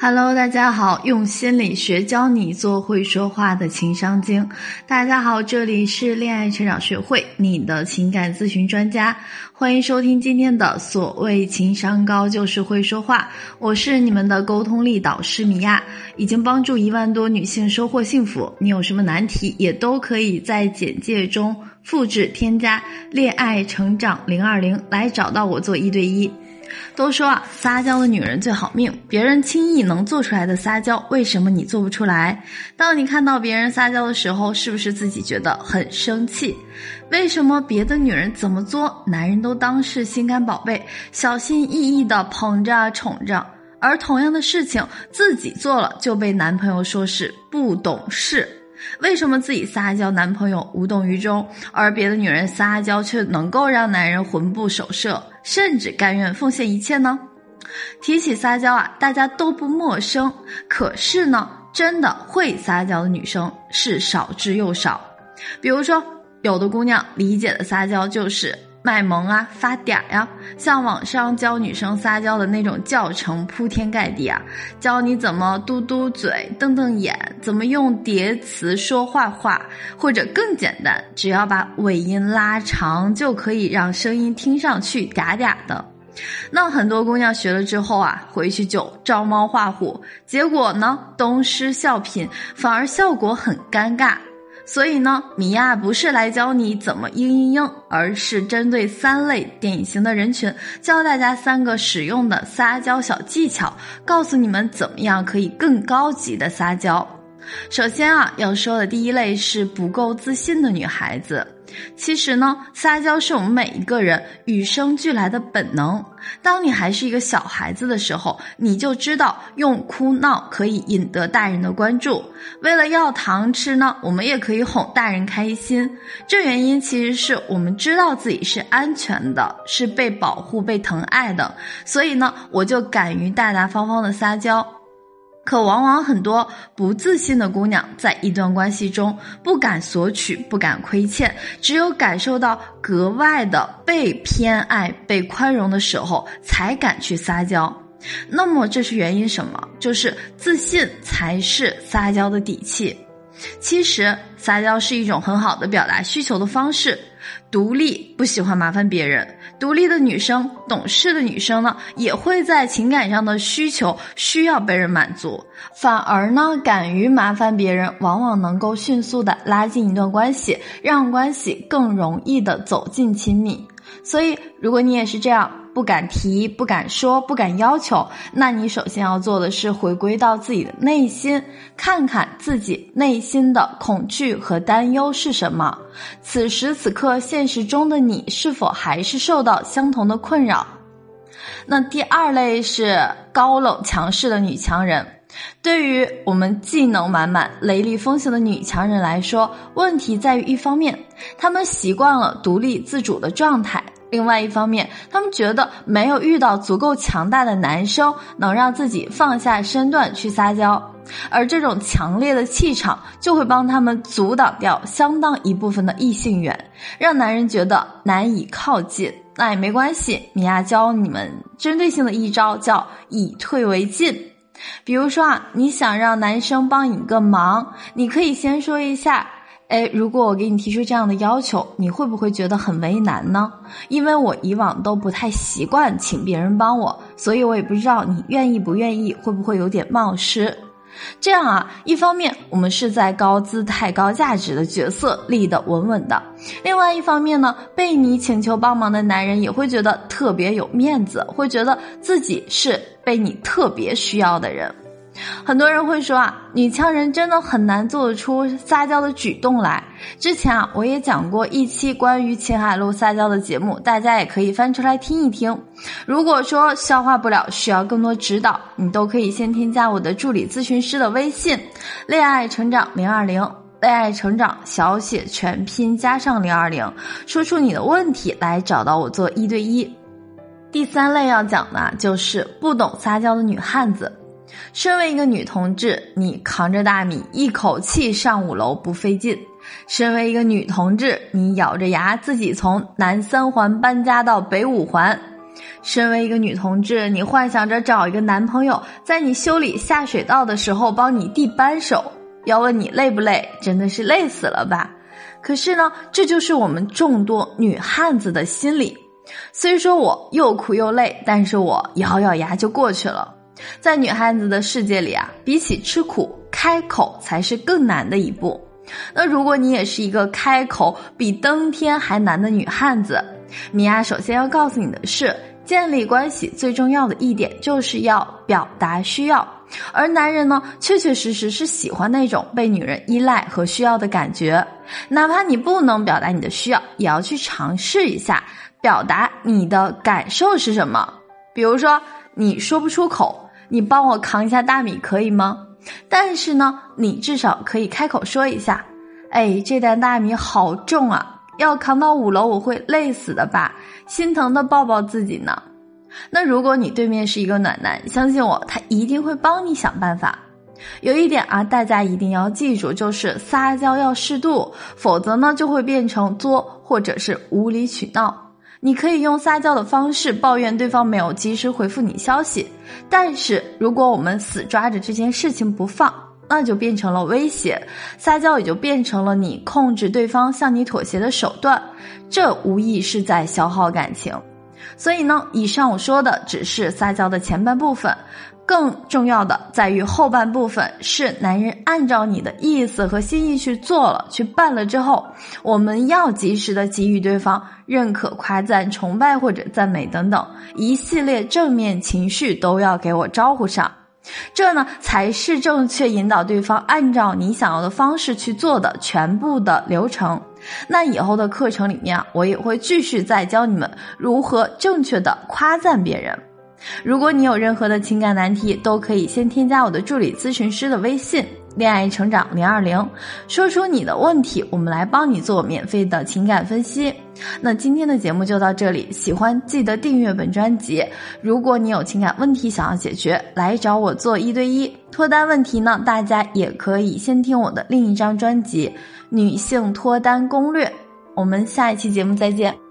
Hello，大家好，用心理学教你做会说话的情商精。大家好，这里是恋爱成长学会，你的情感咨询专家，欢迎收听今天的所谓情商高就是会说话。我是你们的沟通力导师米娅，已经帮助一万多女性收获幸福。你有什么难题，也都可以在简介中复制添加“恋爱成长零二零”来找到我做一对一。都说啊，撒娇的女人最好命。别人轻易能做出来的撒娇，为什么你做不出来？当你看到别人撒娇的时候，是不是自己觉得很生气？为什么别的女人怎么做，男人都当是心肝宝贝，小心翼翼的捧着宠着，而同样的事情自己做了，就被男朋友说是不懂事？为什么自己撒娇，男朋友无动于衷，而别的女人撒娇却能够让男人魂不守舍，甚至甘愿奉献一切呢？提起撒娇啊，大家都不陌生，可是呢，真的会撒娇的女生是少之又少。比如说，有的姑娘理解的撒娇就是。卖萌啊，发嗲呀，像网上教女生撒娇的那种教程铺天盖地啊，教你怎么嘟嘟嘴、瞪瞪眼，怎么用叠词说坏话，或者更简单，只要把尾音拉长，就可以让声音听上去嗲嗲的。那很多姑娘学了之后啊，回去就照猫画虎，结果呢，东施效颦，反而效果很尴尬。所以呢，米娅不是来教你怎么嘤嘤嘤，而是针对三类典型的人群，教大家三个实用的撒娇小技巧，告诉你们怎么样可以更高级的撒娇。首先啊，要说的第一类是不够自信的女孩子。其实呢，撒娇是我们每一个人与生俱来的本能。当你还是一个小孩子的时候，你就知道用哭闹可以引得大人的关注。为了要糖吃呢，我们也可以哄大人开心。这原因其实是我们知道自己是安全的，是被保护、被疼爱的。所以呢，我就敢于大大方方的撒娇。可往往很多不自信的姑娘，在一段关系中不敢索取，不敢亏欠，只有感受到格外的被偏爱、被宽容的时候，才敢去撒娇。那么这是原因什么？就是自信才是撒娇的底气。其实撒娇是一种很好的表达需求的方式。独立不喜欢麻烦别人，独立的女生、懂事的女生呢，也会在情感上的需求需要被人满足。反而呢，敢于麻烦别人，往往能够迅速的拉近一段关系，让关系更容易的走进亲密。所以，如果你也是这样。不敢提，不敢说，不敢要求，那你首先要做的是回归到自己的内心，看看自己内心的恐惧和担忧是什么。此时此刻，现实中的你是否还是受到相同的困扰？那第二类是高冷强势的女强人。对于我们技能满满、雷厉风行的女强人来说，问题在于一方面，她们习惯了独立自主的状态。另外一方面，他们觉得没有遇到足够强大的男生能让自己放下身段去撒娇，而这种强烈的气场就会帮他们阻挡掉相当一部分的异性缘，让男人觉得难以靠近。那也没关系，米娅教你们针对性的一招，叫以退为进。比如说啊，你想让男生帮你个忙，你可以先说一下。哎，如果我给你提出这样的要求，你会不会觉得很为难呢？因为我以往都不太习惯请别人帮我，所以我也不知道你愿意不愿意，会不会有点冒失？这样啊，一方面我们是在高姿态、高价值的角色立得稳稳的；另外一方面呢，被你请求帮忙的男人也会觉得特别有面子，会觉得自己是被你特别需要的人。很多人会说啊，女强人真的很难做得出撒娇的举动来。之前啊，我也讲过一期关于秦海璐撒娇的节目，大家也可以翻出来听一听。如果说消化不了，需要更多指导，你都可以先添加我的助理咨询师的微信“恋爱成长零二零”，恋爱成长小写全拼加上零二零，说出你的问题来找到我做一对一。第三类要讲的就是不懂撒娇的女汉子。身为一个女同志，你扛着大米一口气上五楼不费劲；身为一个女同志，你咬着牙自己从南三环搬家到北五环；身为一个女同志，你幻想着找一个男朋友，在你修理下水道的时候帮你递扳手，要问你累不累？真的是累死了吧？可是呢，这就是我们众多女汉子的心理。虽说我又苦又累，但是我咬咬牙就过去了。在女汉子的世界里啊，比起吃苦，开口才是更难的一步。那如果你也是一个开口比登天还难的女汉子，米娅首先要告诉你的是，建立关系最重要的一点就是要表达需要。而男人呢，确确实实是喜欢那种被女人依赖和需要的感觉。哪怕你不能表达你的需要，也要去尝试一下表达你的感受是什么。比如说，你说不出口，你帮我扛一下大米可以吗？但是呢，你至少可以开口说一下，哎，这袋大米好重啊，要扛到五楼我会累死的吧，心疼的抱抱自己呢。那如果你对面是一个暖男，相信我，他一定会帮你想办法。有一点啊，大家一定要记住，就是撒娇要适度，否则呢就会变成作或者是无理取闹。你可以用撒娇的方式抱怨对方没有及时回复你消息，但是如果我们死抓着这件事情不放，那就变成了威胁，撒娇也就变成了你控制对方向你妥协的手段，这无疑是在消耗感情。所以呢，以上我说的只是撒娇的前半部分。更重要的在于后半部分是男人按照你的意思和心意去做了、去办了之后，我们要及时的给予对方认可、夸赞、崇拜或者赞美等等一系列正面情绪都要给我招呼上，这呢才是正确引导对方按照你想要的方式去做的全部的流程。那以后的课程里面，我也会继续再教你们如何正确的夸赞别人。如果你有任何的情感难题，都可以先添加我的助理咨询师的微信“恋爱成长零二零”，说出你的问题，我们来帮你做免费的情感分析。那今天的节目就到这里，喜欢记得订阅本专辑。如果你有情感问题想要解决，来找我做一对一脱单问题呢，大家也可以先听我的另一张专辑《女性脱单攻略》。我们下一期节目再见。